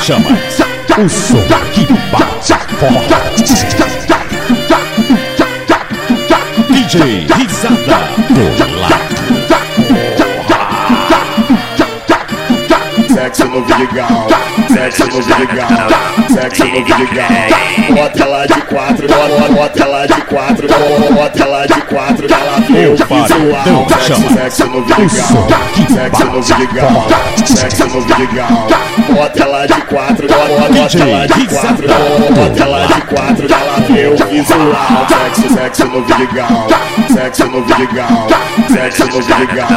chama o som que bate forte. DJ Risada do Lado. Sexo no Vidigal, sexo no Vidigal, sexo no Vidigal. Bota ela de quatro, bota, ela de quatro, bota ela de quatro, ela Opa, visual. então Sexo, sexo no Vidigal, sexo no Vidigal, sexo no Vidigal. Bota ela de quatro, bota, ela de quatro, bota ela de quatro, ela vê o visual. Sexo, sexo no Vidigal, sexo no Vidigal, sexo no Vidigal.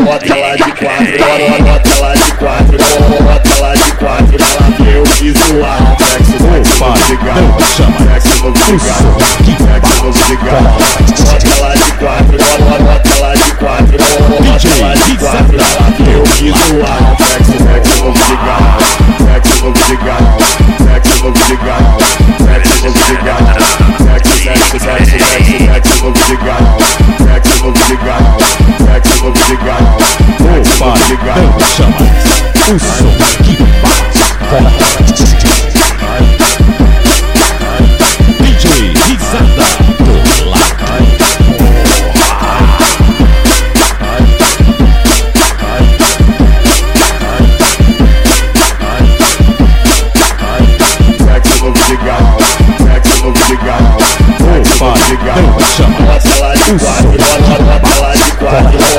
Bota ela de quatro, bota, ela de quatro, bota ela de quatro, ela vê o visual. Sexo, sexo no Vidigal, sexo no Vidigal, sexo no Vidigal. Bota ela de quatro, bota ela de quatro, bota ela de quatro, ela vê o visual. O som que bate forte. DJ Risada do Lado. Sexo no Vidigal, sexo no Vidigal, Opa, então chama Bota ela de quatro, bota, ela de quatro,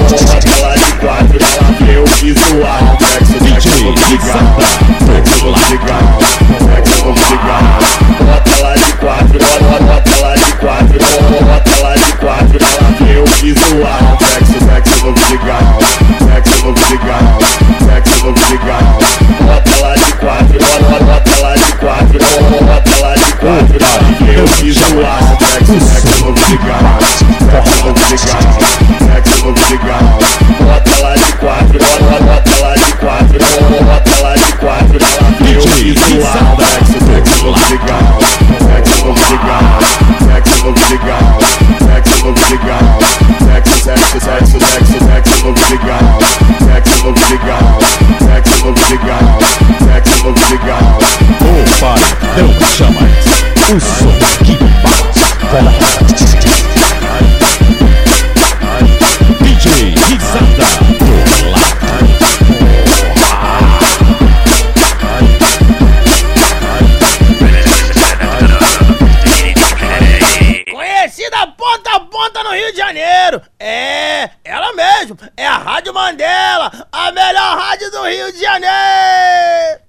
Então chama o som que bate. DJ Risada. Conhecida ponta a ponta no Rio de Janeiro. É, ela mesmo. É a Rádio Mandela, a melhor rádio do Rio de Janeiro.